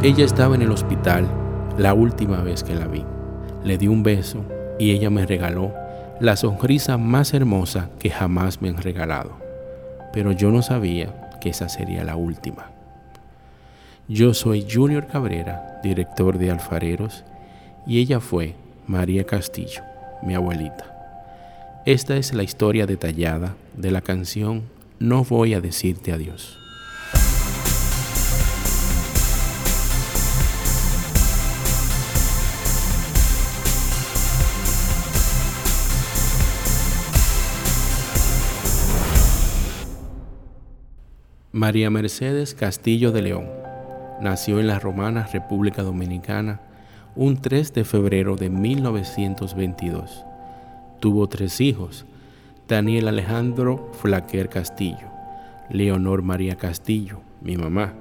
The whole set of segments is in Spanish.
Ella estaba en el hospital la última vez que la vi. Le di un beso y ella me regaló la sonrisa más hermosa que jamás me han regalado. Pero yo no sabía que esa sería la última. Yo soy Junior Cabrera, director de Alfareros, y ella fue María Castillo, mi abuelita. Esta es la historia detallada de la canción No voy a decirte adiós. María Mercedes Castillo de León nació en la romana República Dominicana un 3 de febrero de 1922. Tuvo tres hijos, Daniel Alejandro Flaquer Castillo, Leonor María Castillo, mi mamá,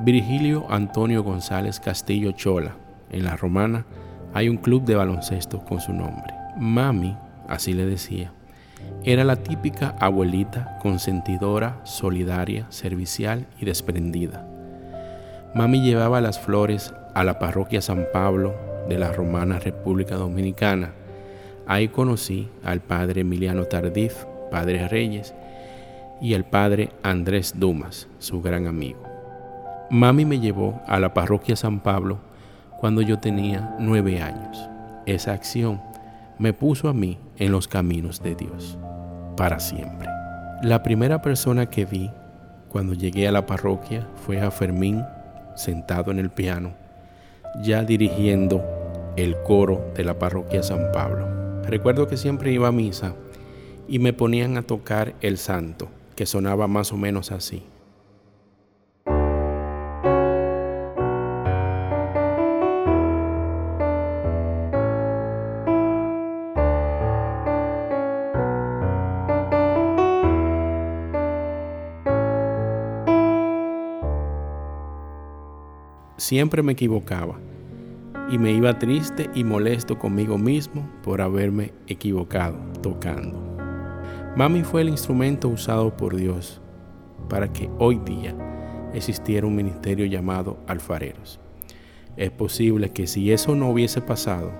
Virgilio Antonio González Castillo Chola. En la romana hay un club de baloncesto con su nombre. Mami, así le decía, era la típica abuelita consentidora, solidaria, servicial y desprendida. Mami llevaba las flores a la parroquia San Pablo de la Romana República Dominicana. Ahí conocí al padre Emiliano Tardif, padre Reyes, y al padre Andrés Dumas, su gran amigo. Mami me llevó a la parroquia San Pablo cuando yo tenía nueve años. Esa acción me puso a mí en los caminos de Dios para siempre. La primera persona que vi cuando llegué a la parroquia fue a Fermín sentado en el piano, ya dirigiendo el coro de la parroquia San Pablo. Recuerdo que siempre iba a misa y me ponían a tocar el santo, que sonaba más o menos así. Siempre me equivocaba y me iba triste y molesto conmigo mismo por haberme equivocado tocando. Mami fue el instrumento usado por Dios para que hoy día existiera un ministerio llamado alfareros. Es posible que si eso no hubiese pasado,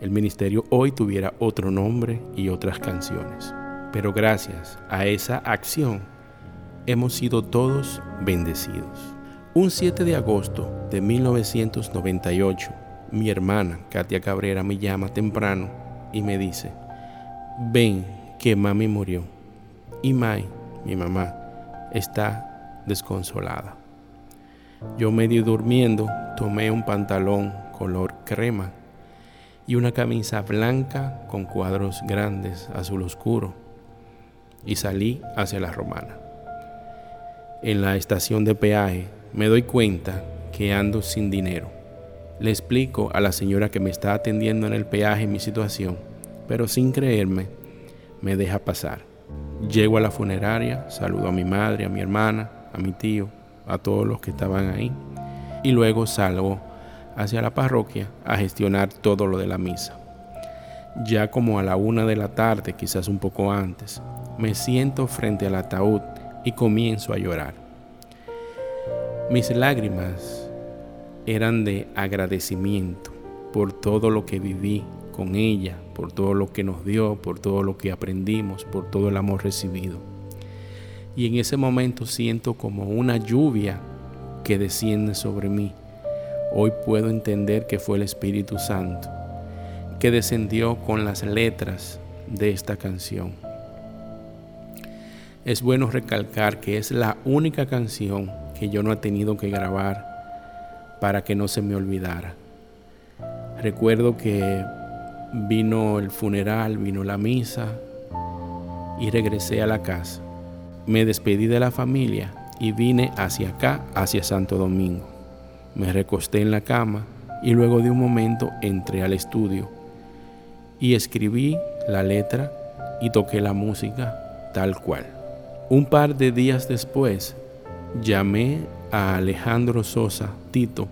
el ministerio hoy tuviera otro nombre y otras canciones. Pero gracias a esa acción hemos sido todos bendecidos. Un 7 de agosto de 1998, mi hermana Katia Cabrera me llama temprano y me dice, ven que mami murió. Y Mai, mi mamá, está desconsolada. Yo medio durmiendo tomé un pantalón color crema y una camisa blanca con cuadros grandes azul oscuro y salí hacia la romana. En la estación de peaje me doy cuenta que ando sin dinero. Le explico a la señora que me está atendiendo en el peaje mi situación, pero sin creerme, me deja pasar. Llego a la funeraria, saludo a mi madre, a mi hermana, a mi tío, a todos los que estaban ahí, y luego salgo hacia la parroquia a gestionar todo lo de la misa. Ya como a la una de la tarde, quizás un poco antes, me siento frente al ataúd y comienzo a llorar. Mis lágrimas eran de agradecimiento por todo lo que viví con ella, por todo lo que nos dio, por todo lo que aprendimos, por todo el amor recibido. Y en ese momento siento como una lluvia que desciende sobre mí. Hoy puedo entender que fue el Espíritu Santo que descendió con las letras de esta canción. Es bueno recalcar que es la única canción que yo no he tenido que grabar para que no se me olvidara. Recuerdo que vino el funeral, vino la misa y regresé a la casa. Me despedí de la familia y vine hacia acá, hacia Santo Domingo. Me recosté en la cama y luego de un momento entré al estudio y escribí la letra y toqué la música tal cual. Un par de días después llamé a Alejandro Sosa Tito,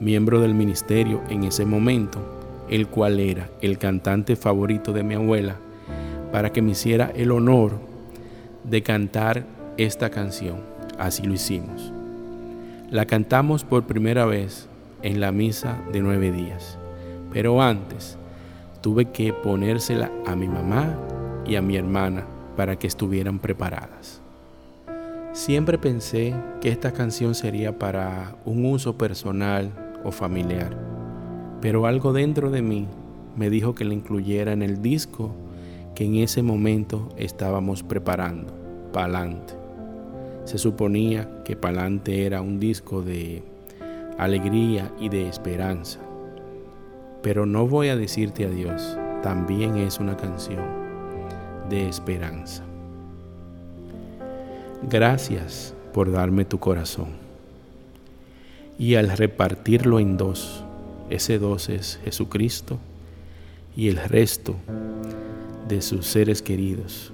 miembro del ministerio en ese momento, el cual era el cantante favorito de mi abuela, para que me hiciera el honor de cantar esta canción. Así lo hicimos. La cantamos por primera vez en la misa de nueve días, pero antes tuve que ponérsela a mi mamá y a mi hermana para que estuvieran preparadas. Siempre pensé que esta canción sería para un uso personal o familiar, pero algo dentro de mí me dijo que la incluyera en el disco que en ese momento estábamos preparando, Palante. Se suponía que Palante era un disco de alegría y de esperanza. Pero no voy a decirte adiós, también es una canción de esperanza. Gracias por darme tu corazón. Y al repartirlo en dos, ese dos es Jesucristo y el resto de sus seres queridos,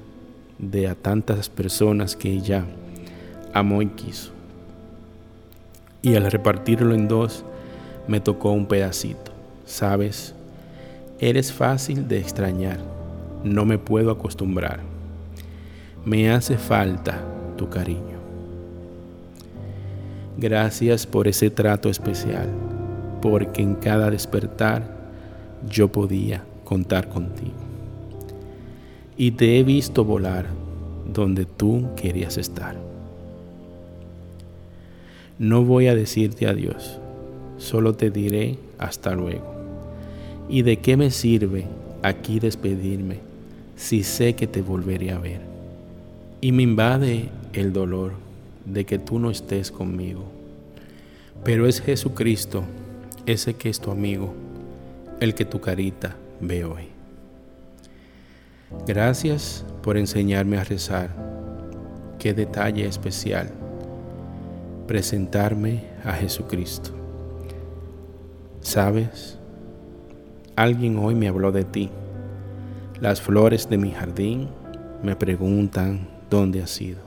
de a tantas personas que ella amó y quiso. Y al repartirlo en dos, me tocó un pedacito. Sabes, eres fácil de extrañar, no me puedo acostumbrar. Me hace falta tu cariño. Gracias por ese trato especial, porque en cada despertar yo podía contar contigo. Y te he visto volar donde tú querías estar. No voy a decirte adiós, solo te diré hasta luego. ¿Y de qué me sirve aquí despedirme si sé que te volveré a ver? Y me invade el dolor de que tú no estés conmigo. Pero es Jesucristo, ese que es tu amigo, el que tu carita ve hoy. Gracias por enseñarme a rezar. Qué detalle especial presentarme a Jesucristo. ¿Sabes? Alguien hoy me habló de ti. Las flores de mi jardín me preguntan dónde has ido.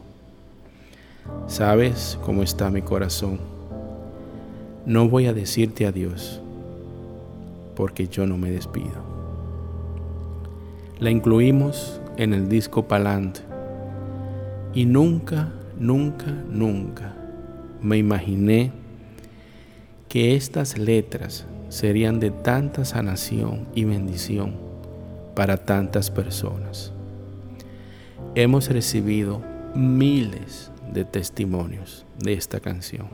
Sabes cómo está mi corazón. No voy a decirte adiós porque yo no me despido. La incluimos en el disco Palant y nunca, nunca, nunca me imaginé que estas letras serían de tanta sanación y bendición para tantas personas. Hemos recibido miles de testimonios de esta canción,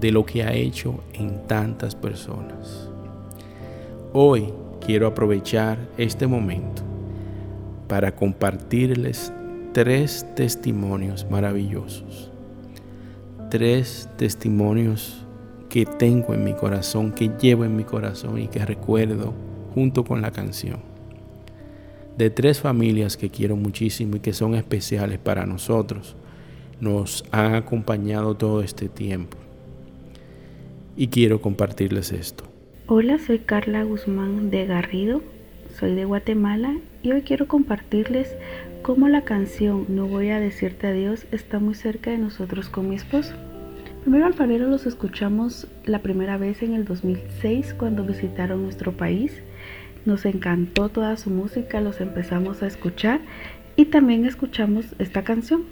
de lo que ha hecho en tantas personas. Hoy quiero aprovechar este momento para compartirles tres testimonios maravillosos. Tres testimonios que tengo en mi corazón, que llevo en mi corazón y que recuerdo junto con la canción. De tres familias que quiero muchísimo y que son especiales para nosotros. Nos han acompañado todo este tiempo. Y quiero compartirles esto. Hola, soy Carla Guzmán de Garrido, soy de Guatemala y hoy quiero compartirles cómo la canción No voy a decirte adiós está muy cerca de nosotros con mi esposo. Primero Alfarero los escuchamos la primera vez en el 2006 cuando visitaron nuestro país. Nos encantó toda su música, los empezamos a escuchar y también escuchamos esta canción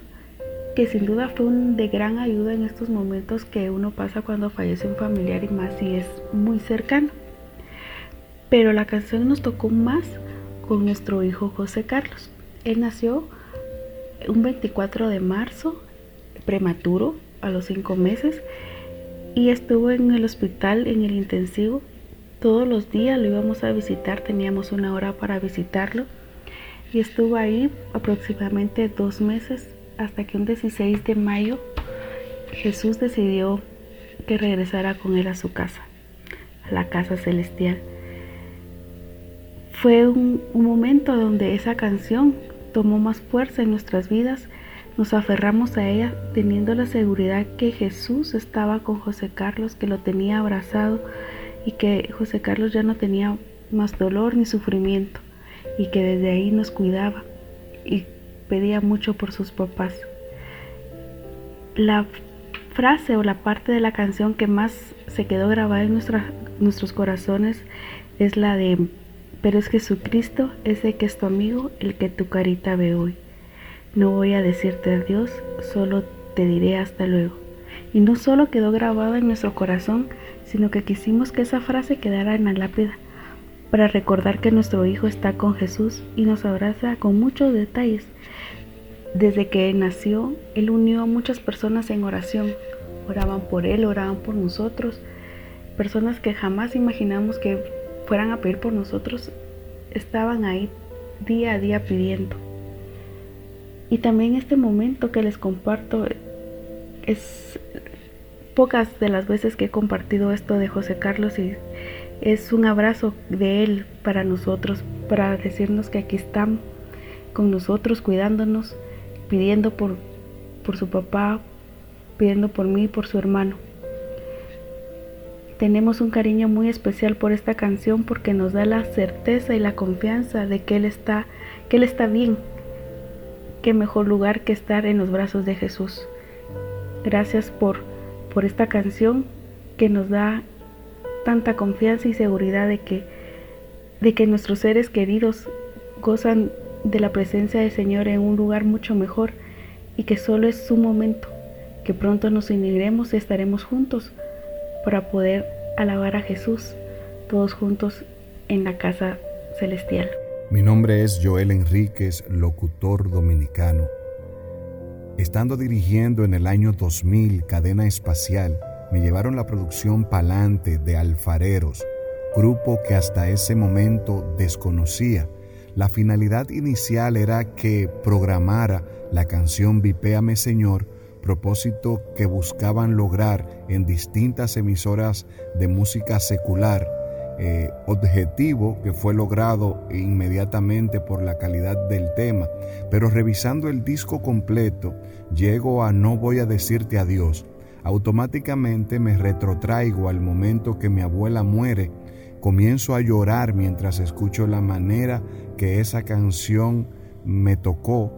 que sin duda fue de gran ayuda en estos momentos que uno pasa cuando fallece un familiar y más si es muy cercano. Pero la canción nos tocó más con nuestro hijo José Carlos. Él nació un 24 de marzo, prematuro, a los 5 meses, y estuvo en el hospital, en el intensivo. Todos los días lo íbamos a visitar, teníamos una hora para visitarlo, y estuvo ahí aproximadamente dos meses hasta que un 16 de mayo Jesús decidió que regresara con él a su casa, a la casa celestial. Fue un, momento donde esa canción tomó más fuerza en nuestras vidas, nos aferramos a ella teniendo la seguridad que Jesús estaba con José Carlos, que lo tenía abrazado y que José Carlos ya no tenía más dolor ni sufrimiento y que desde ahí nos cuidaba y pedía mucho por sus papás. La frase o la parte de la canción que más se quedó grabada en nuestros corazones es la de, pero es Jesucristo, ese que es tu amigo, el que tu carita ve hoy. No voy a decirte adiós, solo te diré hasta luego. Y no solo quedó grabada en nuestro corazón, sino que quisimos que esa frase quedara en la lápida para recordar que nuestro Hijo está con Jesús y nos abraza con muchos detalles. Desde que nació, Él unió a muchas personas en oración. Oraban por Él, oraban por nosotros. Personas que jamás imaginamos que fueran a pedir por nosotros, estaban ahí día a día pidiendo. Y también este momento que les comparto es pocas de las veces que he compartido esto de José Carlos y es un abrazo de él para nosotros, para decirnos que aquí estamos con nosotros, cuidándonos, pidiendo por, por su papá, pidiendo por mí y por su hermano. Tenemos un cariño muy especial por esta canción porque nos da la certeza y la confianza de que Él está, que Él está bien. Qué mejor lugar que estar en los brazos de Jesús. Gracias por, por esta canción que nos da tanta confianza y seguridad de que, de que nuestros seres queridos gozan de la presencia del Señor en un lugar mucho mejor y que solo es su momento, que pronto nos uniremos y estaremos juntos para poder alabar a Jesús todos juntos en la casa celestial. Mi nombre es Joel Enríquez, locutor dominicano. Estando dirigiendo en el año 2000 Cadena Espacial, me llevaron la producción Palante de Alfareros, grupo que hasta ese momento desconocía. La finalidad inicial era que programara la canción Vipéame Señor, propósito que buscaban lograr en distintas emisoras de música secular, eh, objetivo que fue logrado inmediatamente por la calidad del tema, pero revisando el disco completo, llego a No voy a decirte adiós, automáticamente me retrotraigo al momento que mi abuela muere, comienzo a llorar mientras escucho la manera que esa canción me tocó.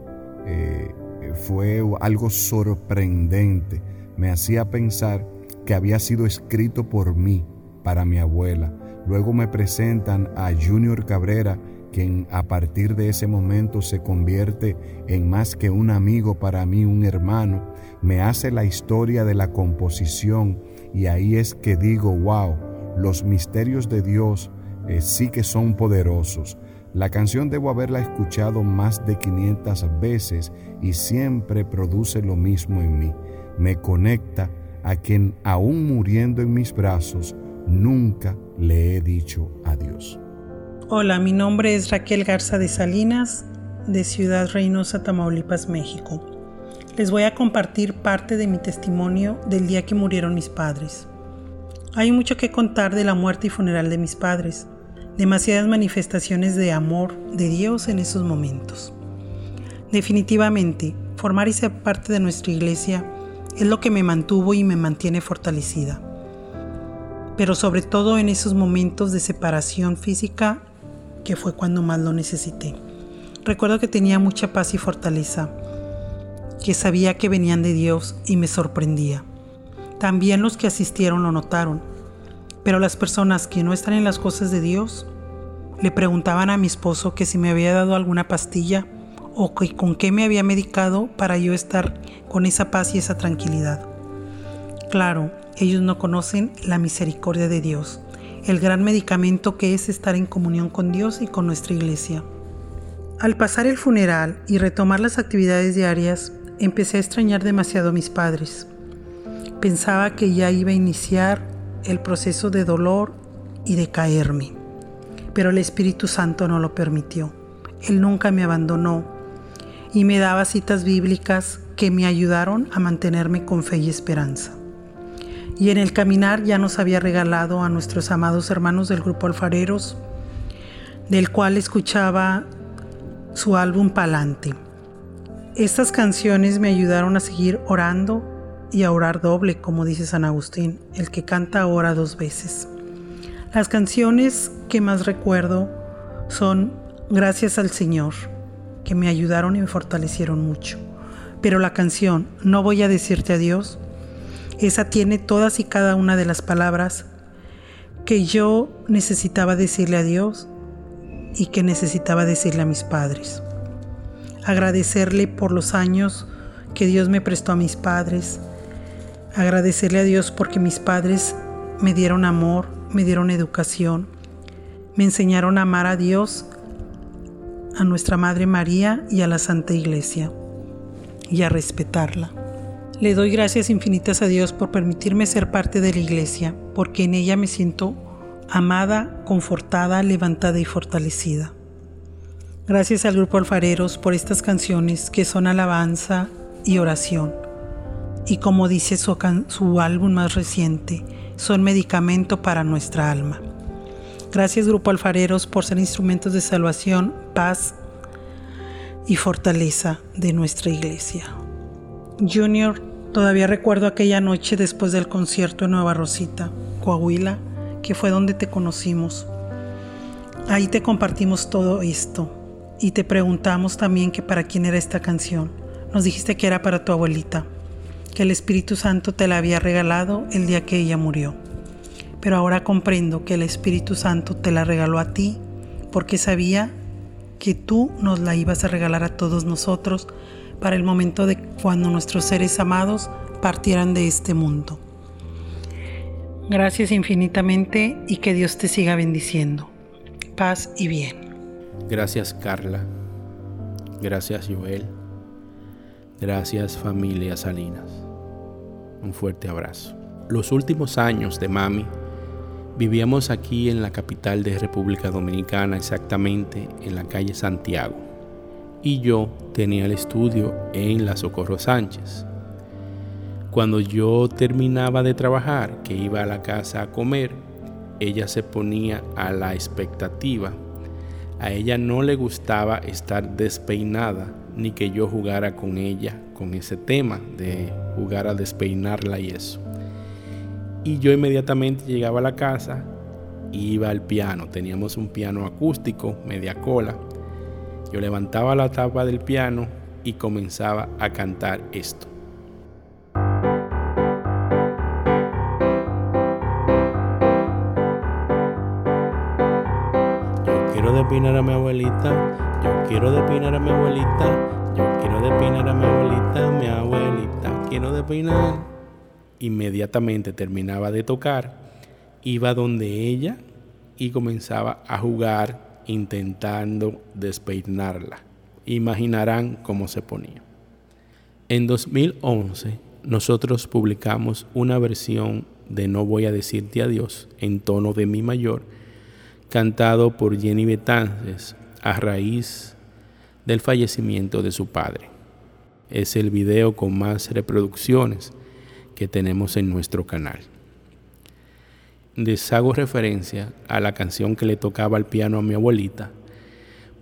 Eh, fue algo sorprendente. Me hacía pensar que había sido escrito por mí, para mi abuela. Luego me presentan a Junior Cabrera, quien a partir de ese momento se convierte en más que un amigo para mí, un hermano, me hace la historia de la composición y ahí es que digo, wow, los misterios de Dios eh, sí que son poderosos. La canción debo haberla escuchado más de 500 veces y siempre produce lo mismo en mí. Me conecta a quien aún muriendo en mis brazos, nunca le he dicho adiós. Hola, mi nombre es Raquel Garza de Salinas, de Ciudad Reynosa, Tamaulipas, México les voy a compartir parte de mi testimonio del día que murieron mis padres. Hay mucho que contar de la muerte y funeral de mis padres, demasiadas manifestaciones de amor de Dios en esos momentos. Definitivamente, formar y ser parte de nuestra iglesia es lo que me mantuvo y me mantiene fortalecida. Pero sobre todo en esos momentos de separación física, que fue cuando más lo necesité. Recuerdo que tenía mucha paz y fortaleza que sabía que venían de Dios y me sorprendía. También los que asistieron lo notaron, pero las personas que no están en las cosas de Dios le preguntaban a mi esposo que si me había dado alguna pastilla o que con qué me había medicado para yo estar con esa paz y esa tranquilidad. Claro, ellos no conocen la misericordia de Dios, el gran medicamento que es estar en comunión con Dios y con nuestra iglesia. Al pasar el funeral y retomar las actividades diarias, empecé a extrañar demasiado a mis padres. Pensaba que ya iba a iniciar el proceso de dolor y de caerme, pero el Espíritu Santo no lo permitió. Él nunca me abandonó y me daba citas bíblicas que me ayudaron a mantenerme con fe y esperanza. Y en el caminar ya nos había regalado a nuestros amados hermanos del grupo Alfareros, del cual escuchaba su álbum Palante estas canciones me ayudaron a seguir orando y a orar doble, como dice San Agustín, el que canta ora dos veces. Las canciones que más recuerdo son Gracias al Señor, que me ayudaron y me fortalecieron mucho. Pero la canción No voy a decirte adiós, esa tiene todas y cada una de las palabras que yo necesitaba decirle a Dios y que necesitaba decirle a mis padres agradecerle por los años que Dios me prestó a mis padres, Agradecerle a Dios porque mis padres me dieron amor, me dieron educación, me enseñaron a amar a Dios, a nuestra Madre María y a la Santa Iglesia, y a respetarla. Le doy gracias infinitas a Dios por permitirme ser parte de la Iglesia, porque en ella me siento amada, confortada, levantada y fortalecida. Gracias al Grupo Alfareros por estas canciones que son alabanza y oración. Y como dice su, su álbum más reciente, son medicamento para nuestra alma. Gracias Grupo Alfareros por ser instrumentos de salvación, paz y fortaleza de nuestra iglesia. Junior, todavía recuerdo aquella noche después del concierto en Nueva Rosita, Coahuila, que fue donde te conocimos. Ahí te compartimos todo esto y te preguntamos también que para quién era esta canción. Nos dijiste que era para tu abuelita, que el Espíritu Santo te la había regalado el día que ella murió pero ahora comprendo que el Espíritu Santo te la regaló a ti porque sabía que tú nos la ibas a regalar a todos nosotros para el momento de cuando nuestros seres amados partieran de este mundo. Gracias infinitamente y que Dios te siga bendiciendo. Paz y bien. Gracias Carla. Gracias Joel. Gracias familia Salinas. Un fuerte abrazo. Los últimos años de mami Vivíamos aquí en la capital de República Dominicana, exactamente en la calle Santiago. Y yo tenía el estudio en la Socorro Sánchez. Cuando yo terminaba de trabajar, que iba a la casa a comer, ella se ponía a la expectativa. A ella no le gustaba estar despeinada ni que yo jugara con ella con ese tema de jugar a despeinarla y eso. Y yo inmediatamente llegaba a la casa, iba al piano. Teníamos un piano acústico, media cola. Yo levantaba la tapa del piano y comenzaba a cantar esto. Yo quiero depinar a mi abuelita, yo quiero depinar a mi abuelita, yo quiero depinar a mi abuelita, mi abuelita, quiero depinar inmediatamente terminaba de tocar, iba donde ella y comenzaba a jugar intentando despeinarla. Imaginarán cómo se ponía. En 2011 nosotros publicamos una versión de No voy a decirte adiós en tono de mi mayor, cantado por Jenny Betances a raíz del fallecimiento de su padre. Es el video con más reproducciones que tenemos en nuestro canal. Les hago referencia a la canción que le tocaba al piano a mi abuelita,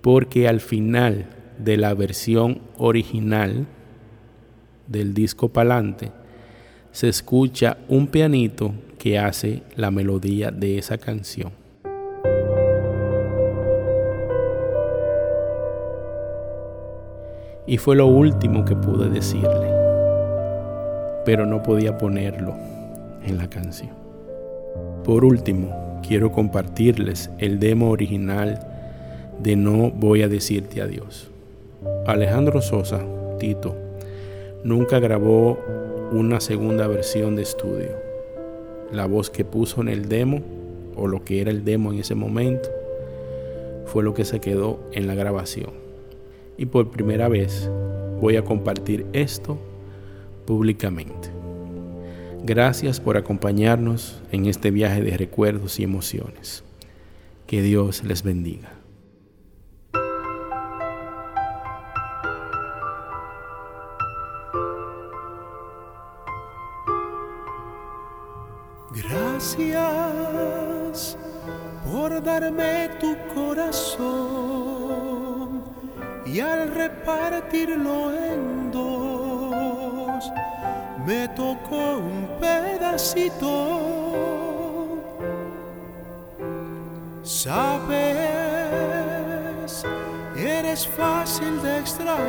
porque al final de la versión original del disco Palante se escucha un pianito que hace la melodía de esa canción. Y fue lo último que pude decirle pero no podía ponerlo en la canción. Por último, quiero compartirles el demo original de No voy a decirte adiós. Alejandro Sosa, Tito, nunca grabó una segunda versión de estudio. La voz que puso en el demo, o lo que era el demo en ese momento, fue lo que se quedó en la grabación. Y por primera vez voy a compartir esto públicamente. Gracias por acompañarnos en este viaje de recuerdos y emociones. Que Dios les bendiga. Gracias por darme tu corazón y al repartirlo en dos me tocó un pedacito. Sabes, eres fácil de extrañar,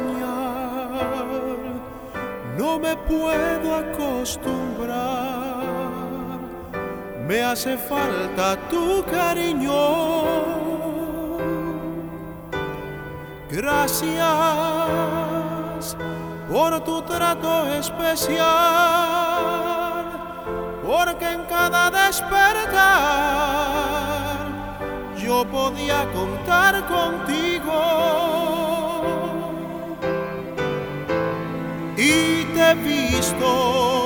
no me puedo acostumbrar, me hace falta tu cariño. Gracias por tu trato especial. porque en cada despertar yo podía contar contigo. Y te he visto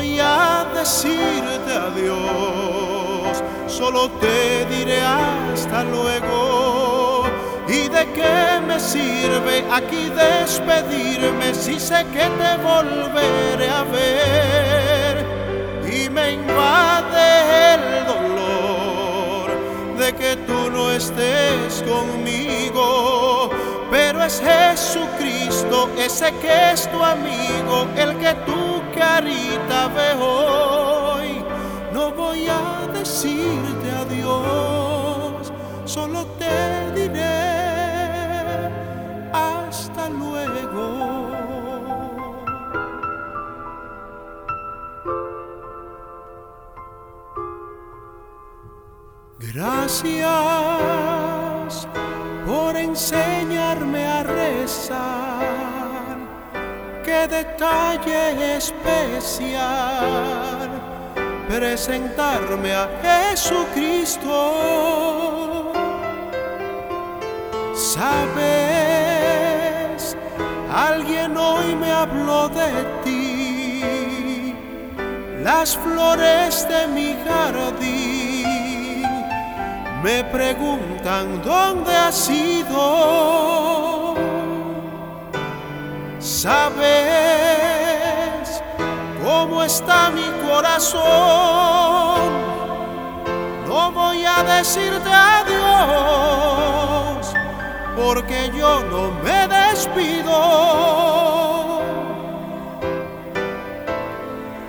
voy a decirte adiós, solo te diré hasta luego. ¿Y de qué me sirve aquí despedirme si sé que te volveré a ver? Y me invade el dolor de que tú no estés conmigo. Pero es Jesucristo, ese que es tu amigo, el que tu carita ve hoy. No voy a decirte adiós, solo te diré hasta luego. Gracias por enseñarme a rezar. Qué detalle especial presentarme a Jesucristo. Sabes, alguien hoy me habló de ti, las flores de mi jardín me preguntan dónde has ido. Sabes cómo está mi corazón. No voy a decirte adiós, porque yo no me despido.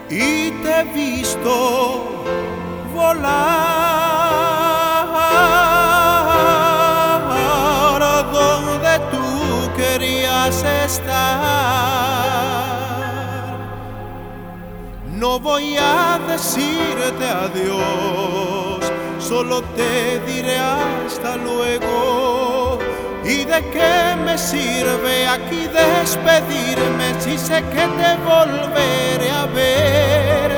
Y te he visto volar voy a decirte adiós, solo te diré hasta luego. ¿Y de qué me sirve aquí despedirme si sé que te volveré a ver?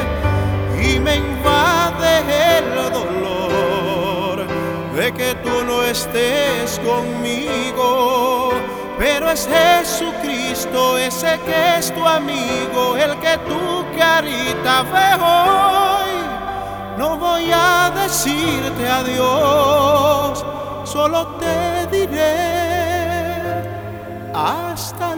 Y me invade el dolor de que tú no estés conmigo. Pero es Jesucristo ese que es tu amigo, el que tu carita ve hoy. No voy a decirte adiós, solo te diré hasta.